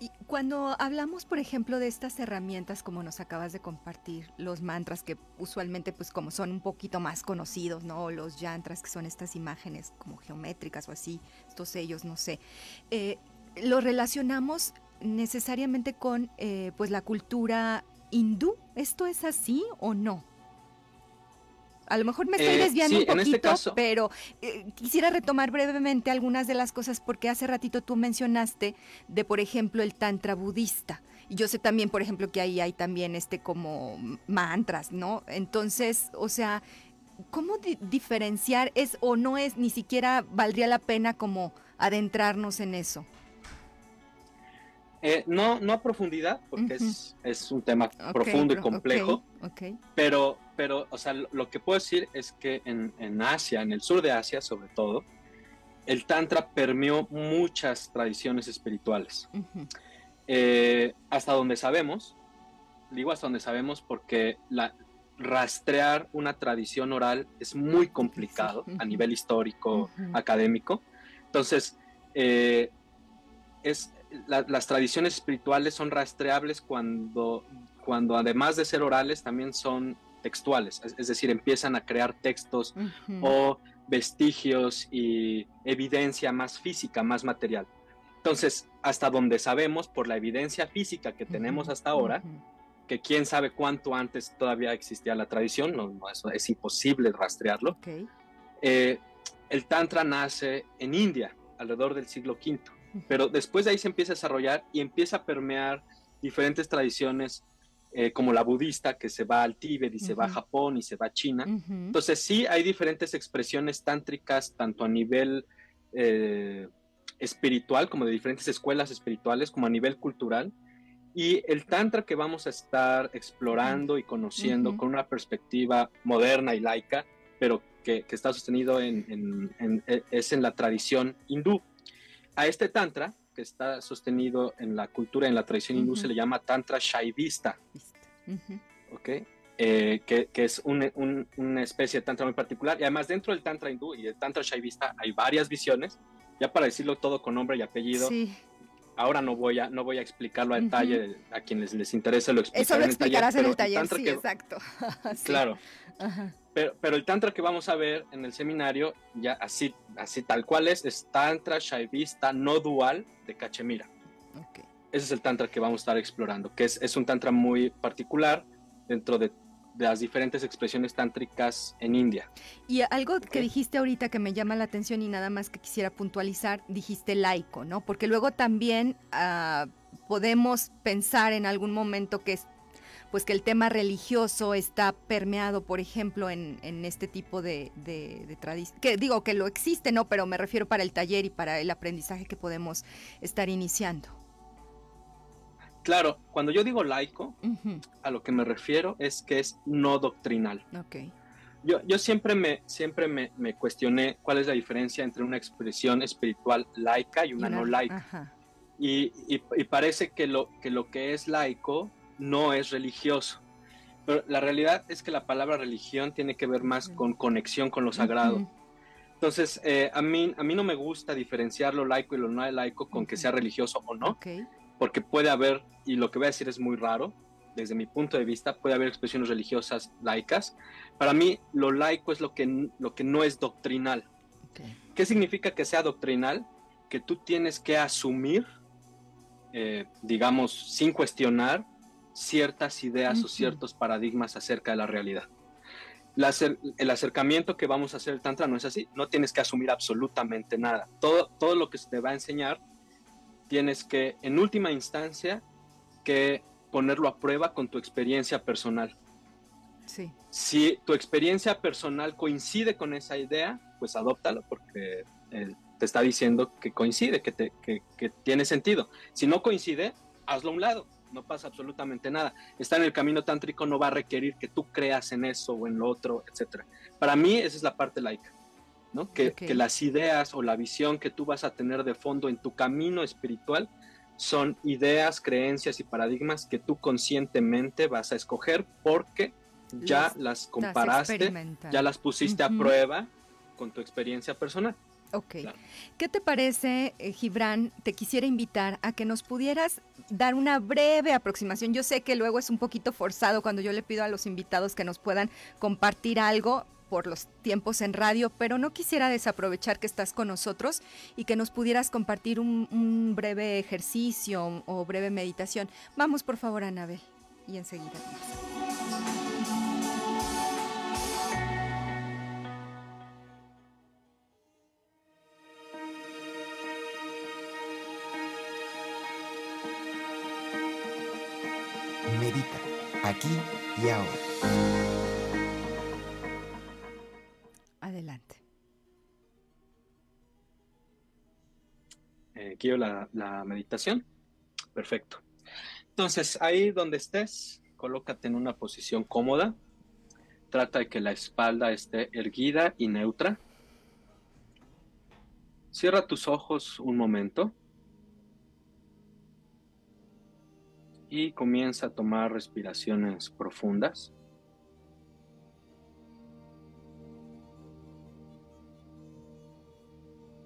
Y cuando hablamos, por ejemplo, de estas herramientas como nos acabas de compartir, los mantras que usualmente pues como son un poquito más conocidos, ¿no? Los yantras que son estas imágenes como geométricas o así, estos sellos, no sé. Eh, ¿Lo relacionamos necesariamente con eh, pues la cultura hindú? ¿Esto es así o no? A lo mejor me estoy Eh, desviando sí, un este poquito, caso- pero eh, quisiera retomar brevemente algunas de las cosas porque hace ratito tú mencionaste de, por ejemplo, el tantra budista. Y yo sé también, por ejemplo, que ahí hay también este como mantras, ¿no? Entonces, o sea, ¿cómo di- diferenciar es o no es, ni siquiera valdría la pena como adentrarnos en eso? Eh, no, no a profundidad, porque es, es un tema profundo y complejo, pero, pero, o sea, lo lo que puedo decir es que en, en Asia, en el sur de Asia sobre todo, el Tantra permeó muchas tradiciones espirituales. Eh, hasta donde sabemos, digo hasta donde sabemos porque la, rastrear una tradición oral es muy complicado a nivel histórico, académico. Entonces, eh, es, la- las tradiciones espirituales son rastreables cuando, cuando además de ser orales también son textuales, es, es decir, empiezan a crear textos o vestigios y evidencia más física, más material. Entonces, hasta donde sabemos, por la evidencia física que tenemos hasta ahora, que quién sabe cuánto antes todavía existía la tradición, no, no, eso es imposible rastrearlo, eh, el Tantra nace en India, alrededor del siglo V, pero después de ahí se empieza a desarrollar y empieza a permear diferentes tradiciones, eh, como la budista, que se va al Tíbet y se va a. Japón y se va a China. Ujú. Entonces sí hay diferentes expresiones tántricas, tanto a nivel eh, espiritual, como de diferentes escuelas espirituales, como a nivel cultural. Y el tantra que vamos a estar explorando y conociendo con una perspectiva moderna y laica, pero que, que está sostenido en, en- en- e- es en la tradición hindú. A este tantra, que está sostenido en la cultura, en la tradición hindú, Ujú. se le llama tantra shaivista. Listo. Ujú. ¿ok? Eh, que, que es un- un- una especie de tantra muy particular. Y además dentro del tantra hindú y del tantra shaivista hay varias visiones. Ya para decirlo todo con nombre y apellido, Sí, ahora no voy a no voy a explicarlo a detalle. A quienes les interese lo explicaré eso lo en el taller, explicarás en el taller, sí, que- exacto. Sí. Claro, Ajá. pero, pero el tantra que vamos a ver en el seminario, ya así, así tal cual es, es tantra shaivista no dual de Cachemira. ok. Ese es el tantra que vamos a estar explorando, que es, es un tantra muy particular dentro de, de las diferentes expresiones tántricas en India. Y algo que dijiste ahorita que me llama la atención y nada más que quisiera puntualizar, dijiste laico, ¿no? Porque luego también ah, podemos pensar en algún momento que es pues que el tema religioso está permeado, por ejemplo, en, en este tipo de, de. Que digo que lo existe, ¿no? Pero me refiero para el taller y para el aprendizaje que podemos estar iniciando. Claro, cuando yo digo laico, a lo que me refiero es que es no doctrinal. Ok. Yo, yo siempre, me, siempre me, me cuestioné cuál es la diferencia entre una expresión espiritual laica y una no laica. Y, y- y parece que lo, que lo que es laico no es religioso. Pero la realidad es que la palabra religión tiene que ver más con conexión con lo sagrado. Entonces, eh, a, mí, a mí no me gusta diferenciar lo laico y lo no laico con que sea religioso o no, porque puede haber, y lo que voy a decir es muy raro, desde mi punto de vista, puede haber expresiones religiosas laicas. Para mí, lo laico es lo que, lo que no es doctrinal. ¿Qué significa que sea doctrinal? Que tú tienes que asumir, eh, digamos, sin cuestionar, ciertas ideas o ciertos paradigmas acerca de la realidad. La acer- el acercamiento que vamos a hacer el Tantra no es así, no tienes que asumir absolutamente nada. Todo, todo lo que se te va a enseñar, tienes que, en última instancia, que ponerlo a prueba con tu experiencia personal. Sí. Si tu experiencia personal coincide con esa idea, pues adóptalo porque eh, te está diciendo que coincide, que, te, que, que tiene sentido. Si no coincide, hazlo a un lado, no pasa absolutamente nada. Estar en el camino tántrico no va a requerir que tú creas en eso o en lo otro, etc. Para mí esa es la parte laica, ¿no? Que, las ideas o la visión que tú vas a tener de fondo en tu camino espiritual son ideas, creencias y paradigmas que tú conscientemente vas a escoger porque ya Las comparaste, ya las pusiste a prueba con tu experiencia personal. Ok. ¿Qué te parece, eh, Gibran? Te quisiera invitar a que nos pudieras dar una breve aproximación. Yo sé que luego es un poquito forzado cuando yo le pido a los invitados que nos puedan compartir algo por los tiempos en radio, pero no quisiera desaprovechar que estás con nosotros y que nos pudieras compartir un, un breve ejercicio o breve meditación. Vamos, por favor, Anabel, y enseguida. Aquí y ahora. Adelante. Eh, quiero la, la meditación. Perfecto. Entonces, ahí donde estés, colócate en una posición cómoda. Trata de que la espalda esté erguida y neutra. Cierra tus ojos un momento. Y comienza a tomar respiraciones profundas.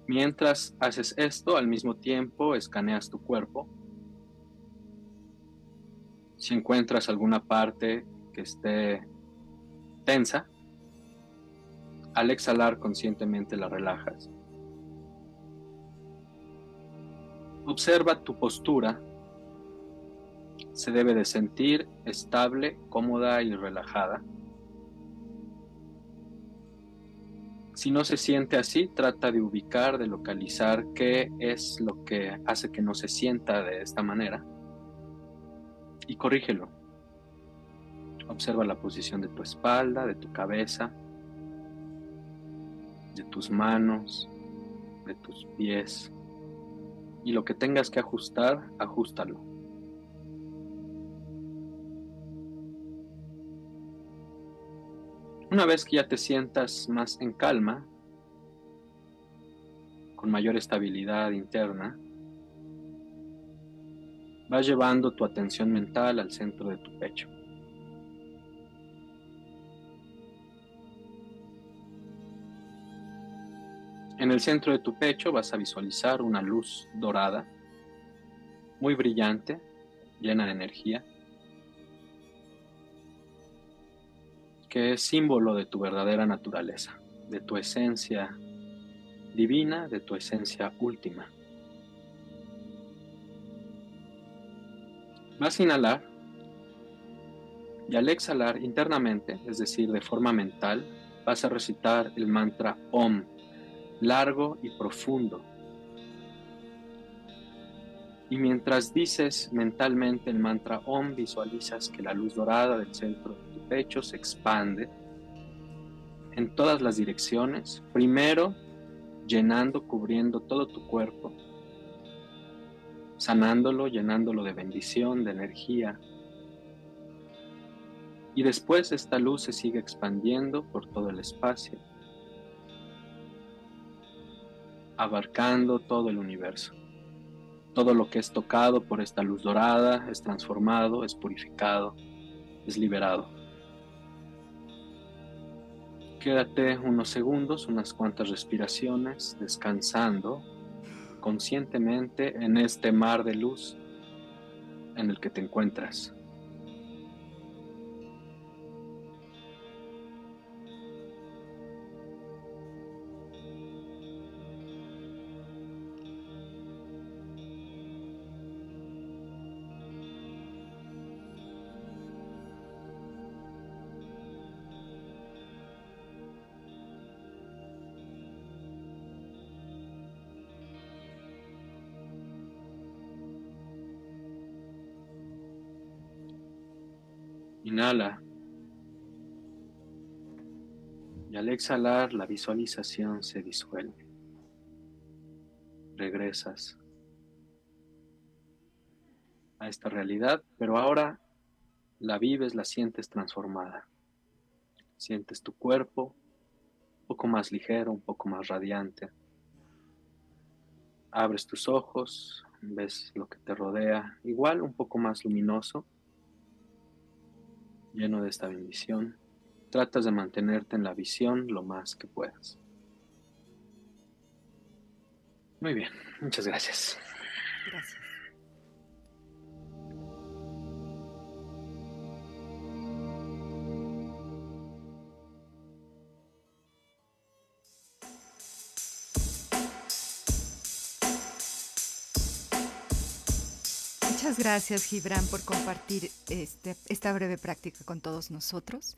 Mientras haces esto, al mismo tiempo escaneas tu cuerpo. Si encuentras alguna parte que esté tensa, al exhalar conscientemente la relajas. Observa tu postura. Se debe de sentir estable, cómoda y relajada. Si no se siente así, trata de ubicar, de localizar qué es lo que hace que no se sienta de esta manera y corrígelo. Observa la posición de tu espalda, de tu cabeza, de tus manos, de tus pies y lo que tengas que ajustar, ajustalo. Una vez que ya te sientas más en calma, con mayor estabilidad interna, vas llevando tu atención mental al centro de tu pecho. En el centro de tu pecho vas a visualizar una luz dorada, muy brillante, llena de energía, es símbolo de tu verdadera naturaleza, de tu esencia divina, de tu esencia última. Vas a inhalar y al exhalar internamente, es decir, de forma mental, vas a recitar el mantra OM, largo y profundo. Y mientras dices mentalmente el mantra OM, visualizas que la luz dorada del centro pecho se expande en todas las direcciones, primero llenando, cubriendo todo tu cuerpo, sanándolo, llenándolo de bendición, de energía. Y después esta luz se sigue expandiendo por todo el espacio, abarcando todo el universo. Todo lo que es tocado por esta luz dorada es transformado, es purificado, es liberado. Quédate unos segundos, unas cuantas respiraciones, descansando conscientemente en este mar de luz en el que te encuentras. Exhalar la visualización se disuelve. Regresas a esta realidad, pero ahora la vives, la sientes transformada. Sientes tu cuerpo un poco más ligero, un poco más radiante. Abres tus ojos, ves lo que te rodea, igual un poco más luminoso lleno de esta bendición, tratas de mantenerte en la visión lo más que puedas. Muy bien, muchas gracias. Gracias. Gracias, Gibran, por compartir este, esta breve práctica con todos nosotros.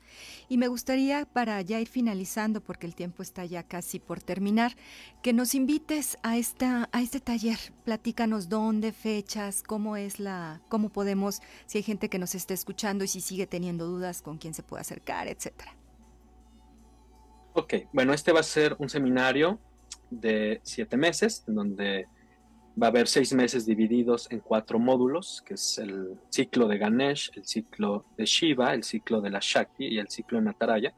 Y me gustaría, para ya ir finalizando, porque el tiempo está ya casi por terminar, que nos invites a, esta, a este taller. Platícanos dónde, fechas, cómo es la, cómo podemos, si hay gente que nos esté escuchando y si sigue teniendo dudas, con quién se puede acercar, etcétera. Ok, bueno, este va a ser un seminario de siete meses, en donde va a haber seis meses divididos en cuatro módulos, que es el ciclo de Ganesh, el ciclo de Shiva, el ciclo de la Shakti y el ciclo de Nataraya,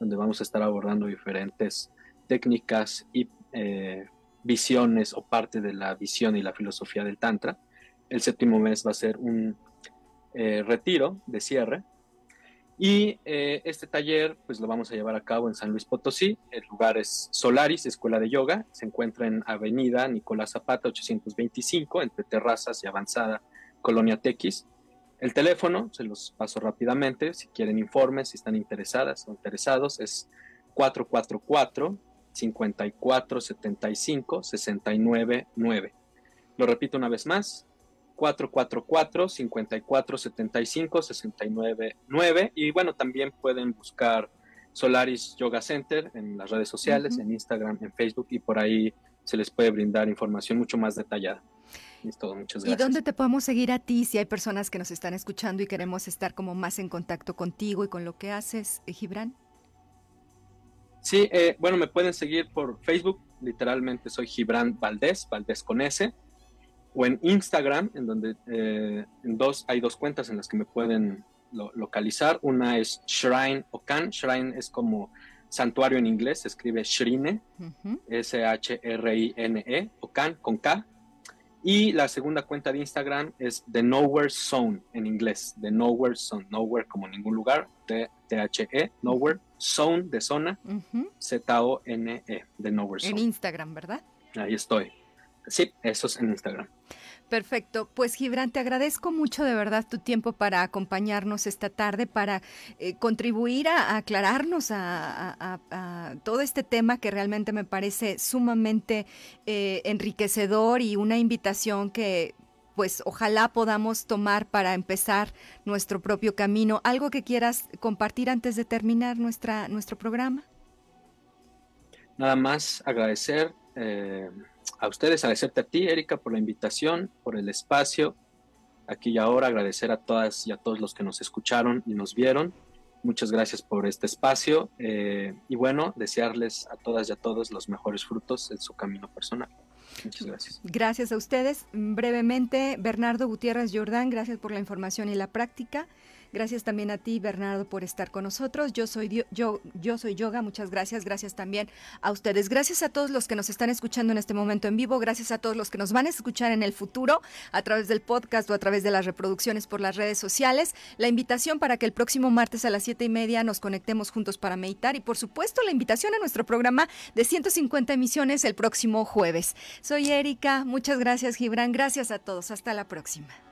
donde vamos a estar abordando diferentes técnicas y eh, visiones o parte de la visión y la filosofía del Tantra. El séptimo mes va a ser un eh, retiro de cierre y eh, este taller, pues lo vamos a llevar a cabo en San Luis Potosí. El lugar es Solaris, Escuela de Yoga. Se encuentra en Avenida Nicolás Zapata 825, entre Terrazas y Avanzada, Colonia Tequis. El teléfono, se los paso rápidamente, si quieren informes, si están interesadas o interesados, es 444 5475 699. Lo repito una vez más, 444-5475-699 y bueno, también pueden buscar Solaris Yoga Center en las redes sociales, en Instagram, en Facebook y por ahí se les puede brindar información mucho más detallada. Es todo, muchas gracias. ¿Y dónde te podemos seguir a ti si hay personas que nos están escuchando y queremos estar como más en contacto contigo y con lo que haces, eh, Gibran? Sí, eh, bueno, me pueden seguir por Facebook, literalmente soy Gibran Valdés, Valdés con S o en Instagram, en donde eh, en dos, hay dos cuentas en las que me pueden localizar. Una es Shrine Okan. Shrine es como santuario en inglés, se escribe Shrine, S-H-R-I-N-E, Okan con K. Y la segunda cuenta de Instagram es The Nowhere Zone en inglés, The Nowhere Zone, Nowhere como ningún lugar, T-H-E, Nowhere, Zone de zona, Z-O-N-E, The Nowhere Zone. En Instagram, ¿verdad? Ahí estoy. Sí, eso es en Instagram. Perfecto. Pues Gibran, te agradezco mucho de verdad tu tiempo para acompañarnos esta tarde, para eh, contribuir a, aclararnos a, todo este tema que realmente me parece sumamente eh, enriquecedor y una invitación que pues ojalá podamos tomar para empezar nuestro propio camino. ¿Algo que quieras compartir antes de terminar nuestra, nuestro programa? Nada más agradecer. Eh a ustedes, agradecerte a ti, Erika, por la invitación, por el espacio. Aquí y ahora agradecer a todas y a todos los que nos escucharon y nos vieron. Muchas gracias por este espacio eh, y bueno, desearles a todas y a todos los mejores frutos en su camino personal. Muchas gracias. Gracias a ustedes. Brevemente, Bernardo Gutiérrez Jordán, gracias por la información y la práctica. Gracias también a ti, Bernardo, por estar con nosotros. Yo soy yo, yo soy Yoga, muchas gracias. Gracias también a ustedes. Gracias a todos los que nos están escuchando en este momento en vivo. Gracias a todos los que nos van a escuchar en el futuro a través del podcast o a través de las reproducciones por las redes sociales. La invitación para que el próximo martes a las siete y media nos conectemos juntos para meditar y por supuesto la invitación a nuestro programa de 150 emisiones el próximo jueves. Soy Erika, muchas gracias Gibran, gracias a todos, hasta la próxima.